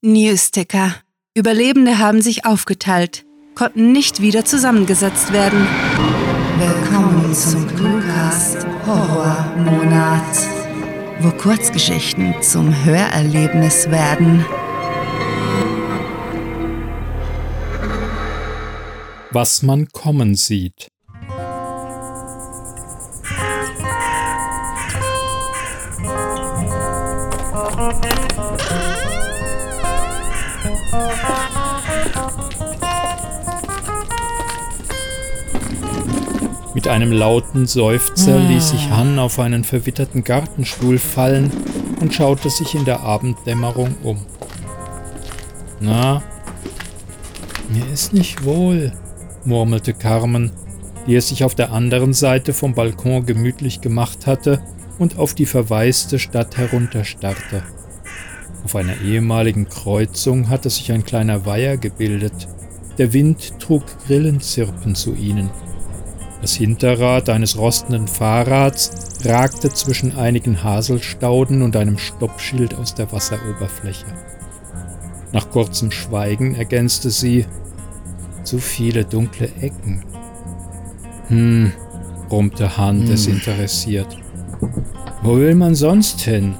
Newsticker. Überlebende haben sich aufgeteilt, konnten nicht wieder zusammengesetzt werden. Willkommen zum Cluecast Horrormonat, wo Kurzgeschichten zum Hörerlebnis werden. Was man kommen sieht. Mit einem lauten Seufzer ließ sich Han auf einen verwitterten Gartenstuhl fallen und schaute sich in der Abenddämmerung um. Na, mir ist nicht wohl, murmelte Carmen, die es sich auf der anderen Seite vom Balkon gemütlich gemacht hatte und auf die verwaiste Stadt herunterstarrte. Auf einer ehemaligen Kreuzung hatte sich ein kleiner Weiher gebildet. Der Wind trug Grillenzirpen zu ihnen. Das Hinterrad eines rostenden Fahrrads ragte zwischen einigen Haselstauden und einem Stoppschild aus der Wasseroberfläche. Nach kurzem Schweigen ergänzte sie, zu viele dunkle Ecken. Hm, brummte Han hm. desinteressiert. Wo will man sonst hin?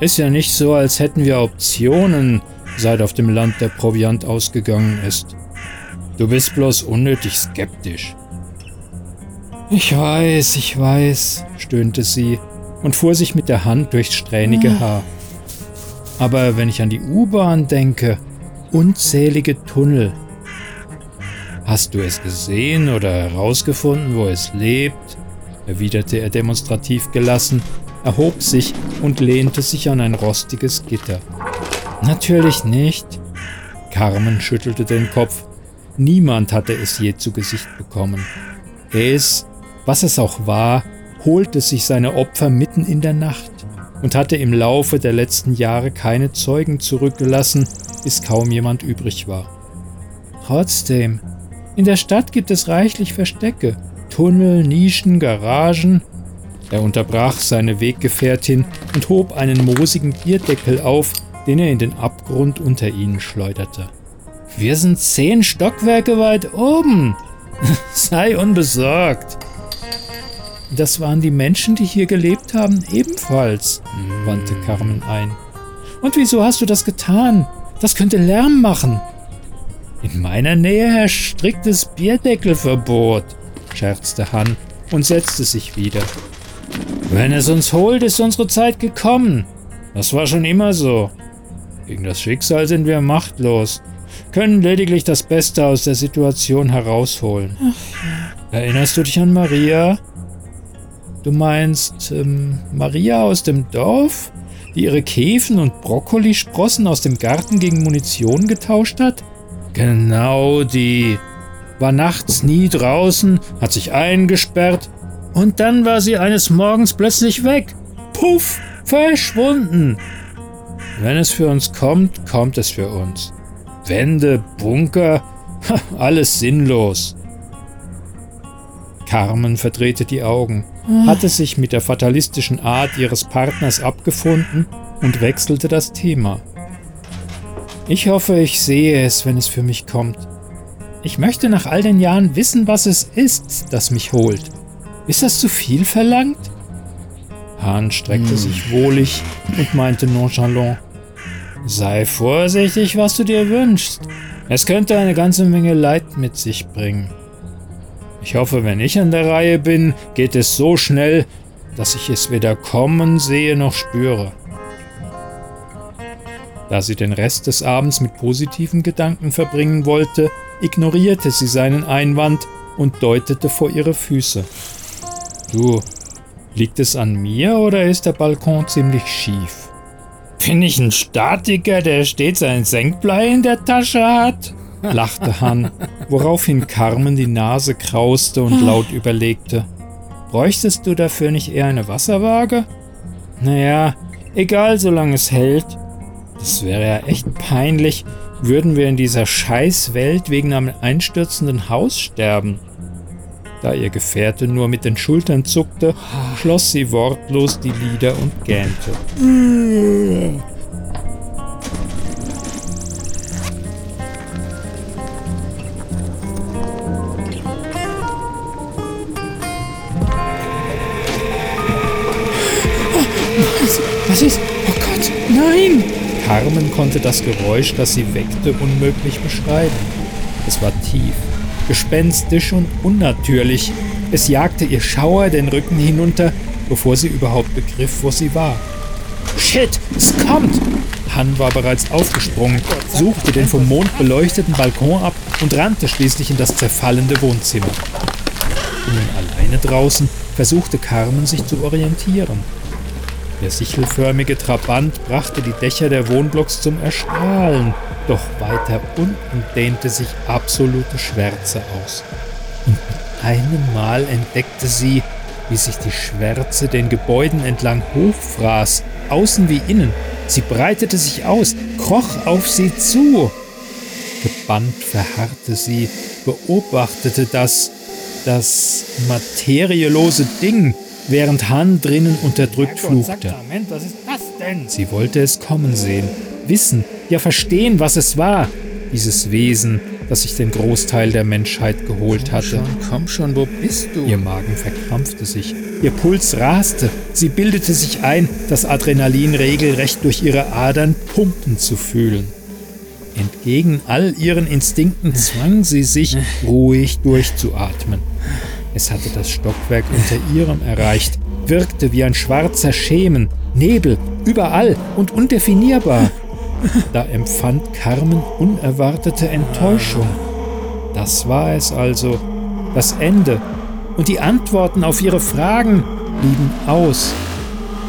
Ist ja nicht so, als hätten wir Optionen, seit auf dem Land der Proviant ausgegangen ist. Du bist bloß unnötig skeptisch. Ich weiß, ich weiß, stöhnte sie und fuhr sich mit der Hand durchs strähnige ah. Haar. Aber wenn ich an die U-Bahn denke, unzählige Tunnel. Hast du es gesehen oder herausgefunden, wo es lebt? erwiderte er demonstrativ gelassen, erhob sich und lehnte sich an ein rostiges Gitter. Natürlich nicht. Carmen schüttelte den Kopf. Niemand hatte es je zu Gesicht bekommen. Es was es auch war, holte sich seine Opfer mitten in der Nacht und hatte im Laufe der letzten Jahre keine Zeugen zurückgelassen, bis kaum jemand übrig war. Trotzdem, in der Stadt gibt es reichlich Verstecke, Tunnel, Nischen, Garagen. Er unterbrach seine Weggefährtin und hob einen moosigen Bierdeckel auf, den er in den Abgrund unter ihnen schleuderte. Wir sind zehn Stockwerke weit oben. Sei unbesorgt. Das waren die Menschen, die hier gelebt haben, ebenfalls, wandte Carmen ein. Und wieso hast du das getan? Das könnte Lärm machen. In meiner Nähe herrscht striktes Bierdeckelverbot, scherzte Han und setzte sich wieder. Wenn es uns holt, ist unsere Zeit gekommen. Das war schon immer so. Gegen das Schicksal sind wir machtlos, können lediglich das Beste aus der Situation herausholen. Ach. Erinnerst du dich an Maria? Du meinst ähm, Maria aus dem Dorf, die ihre Käfen und Brokkolisprossen aus dem Garten gegen Munition getauscht hat? Genau die. War nachts nie draußen, hat sich eingesperrt und dann war sie eines Morgens plötzlich weg. Puff, verschwunden. Wenn es für uns kommt, kommt es für uns. Wände, Bunker, alles sinnlos. Carmen verdrehte die Augen, hatte sich mit der fatalistischen Art ihres Partners abgefunden und wechselte das Thema. Ich hoffe, ich sehe es, wenn es für mich kommt. Ich möchte nach all den Jahren wissen, was es ist, das mich holt. Ist das zu viel verlangt? Hahn streckte hm. sich wohlig und meinte nonchalant: Sei vorsichtig, was du dir wünschst. Es könnte eine ganze Menge Leid mit sich bringen. Ich hoffe, wenn ich an der Reihe bin, geht es so schnell, dass ich es weder kommen sehe noch spüre. Da sie den Rest des Abends mit positiven Gedanken verbringen wollte, ignorierte sie seinen Einwand und deutete vor ihre Füße. Du, liegt es an mir oder ist der Balkon ziemlich schief? Bin ich ein Statiker, der stets ein Senkblei in der Tasche hat? lachte Han, woraufhin Carmen die Nase krauste und laut überlegte. Bräuchtest du dafür nicht eher eine Wasserwaage? Naja, egal, solange es hält. Das wäre ja echt peinlich, würden wir in dieser Scheißwelt wegen einem einstürzenden Haus sterben. Da ihr Gefährte nur mit den Schultern zuckte, schloss sie wortlos die Lider und gähnte. Was ist? Oh Gott, nein! Carmen konnte das Geräusch, das sie weckte, unmöglich beschreiben. Es war tief, gespenstisch und unnatürlich. Es jagte ihr Schauer den Rücken hinunter, bevor sie überhaupt begriff, wo sie war. Shit, es kommt! Han war bereits aufgesprungen, suchte den vom Mond beleuchteten Balkon ab und rannte schließlich in das zerfallende Wohnzimmer. Nun alleine draußen versuchte Carmen sich zu orientieren. Der sichelförmige Trabant brachte die Dächer der Wohnblocks zum Erstrahlen, doch weiter unten dehnte sich absolute Schwärze aus. Und mit einem Mal entdeckte sie, wie sich die Schwärze den Gebäuden entlang hochfraß, außen wie innen. Sie breitete sich aus, kroch auf sie zu. Gebannt verharrte sie, beobachtete das, das materielose Ding, während Han drinnen unterdrückt fluchte. Sie wollte es kommen sehen, wissen, ja verstehen, was es war, dieses Wesen, das sich den Großteil der Menschheit geholt hatte. Komm schon, komm schon, wo bist du? Ihr Magen verkrampfte sich, ihr Puls raste, sie bildete sich ein, das Adrenalin regelrecht durch ihre Adern pumpen zu fühlen. Entgegen all ihren Instinkten zwang sie sich, ruhig durchzuatmen. Es hatte das Stockwerk unter ihrem erreicht, wirkte wie ein schwarzer Schemen, Nebel, überall und undefinierbar. Da empfand Carmen unerwartete Enttäuschung. Das war es also, das Ende. Und die Antworten auf ihre Fragen blieben aus.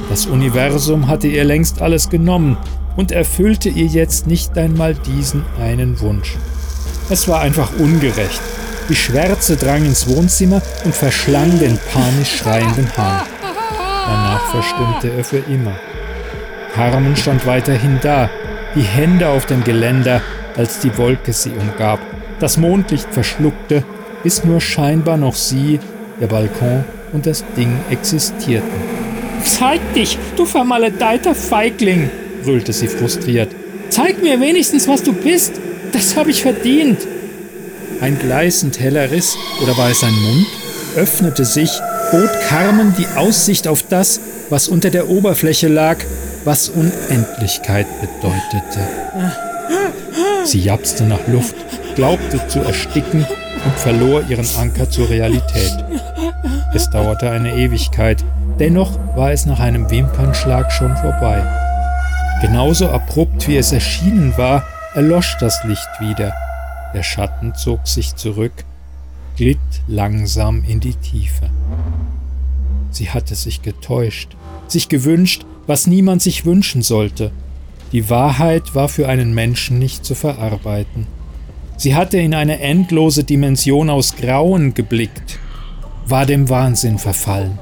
Das Universum hatte ihr längst alles genommen und erfüllte ihr jetzt nicht einmal diesen einen Wunsch. Es war einfach ungerecht. Die Schwärze drang ins Wohnzimmer und verschlang den panisch schreienden Hahn. Danach verstummte er für immer. Carmen stand weiterhin da, die Hände auf dem Geländer, als die Wolke sie umgab, das Mondlicht verschluckte, bis nur scheinbar noch sie, der Balkon und das Ding existierten. Zeig dich, du vermaledeiter Feigling, brüllte sie frustriert. Zeig mir wenigstens, was du bist. Das habe ich verdient. Ein gleißend heller Riss, oder war es ein Mund, öffnete sich, bot Carmen die Aussicht auf das, was unter der Oberfläche lag, was Unendlichkeit bedeutete. Sie japste nach Luft, glaubte zu ersticken und verlor ihren Anker zur Realität. Es dauerte eine Ewigkeit, dennoch war es nach einem Wimpernschlag schon vorbei. Genauso abrupt wie es erschienen war, erlosch das Licht wieder der Schatten zog sich zurück, glitt langsam in die Tiefe. Sie hatte sich getäuscht, sich gewünscht, was niemand sich wünschen sollte. Die Wahrheit war für einen Menschen nicht zu verarbeiten. Sie hatte in eine endlose Dimension aus Grauen geblickt, war dem Wahnsinn verfallen.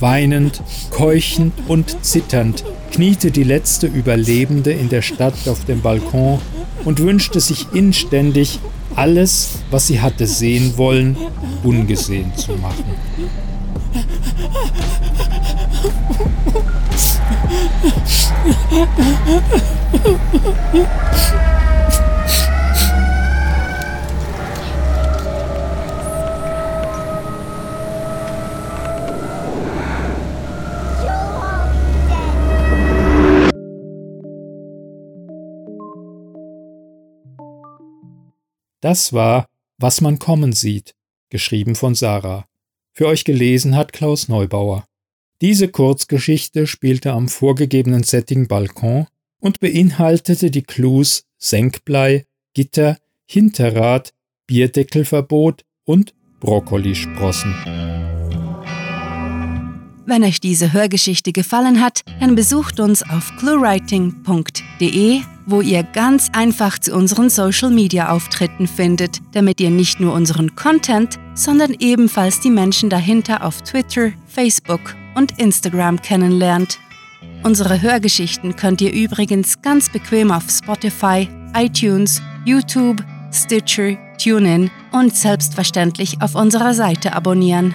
Weinend, keuchend und zitternd kniete die letzte Überlebende in der Stadt auf dem Balkon und wünschte sich inständig, alles, was sie hatte sehen wollen, ungesehen zu machen. Das war Was man kommen sieht, geschrieben von Sarah. Für euch gelesen hat Klaus Neubauer. Diese Kurzgeschichte spielte am vorgegebenen Setting Balkon und beinhaltete die Clues Senkblei, Gitter, Hinterrad, Bierdeckelverbot und Brokkolisprossen. Wenn euch diese Hörgeschichte gefallen hat, dann besucht uns auf cluewriting.de, wo ihr ganz einfach zu unseren Social Media Auftritten findet, damit ihr nicht nur unseren Content, sondern ebenfalls die Menschen dahinter auf Twitter, Facebook und Instagram kennenlernt. Unsere Hörgeschichten könnt ihr übrigens ganz bequem auf Spotify, iTunes, YouTube, Stitcher, TuneIn und selbstverständlich auf unserer Seite abonnieren.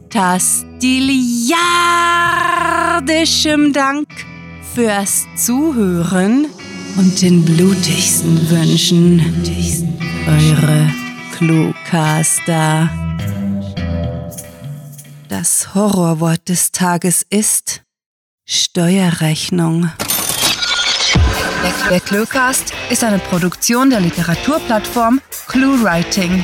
fantastiliardischem Dank fürs Zuhören und den blutigsten Wünschen. Eure Cluecaster. Das Horrorwort des Tages ist Steuerrechnung. Der Cluecast ist eine Produktion der Literaturplattform ClueWriting.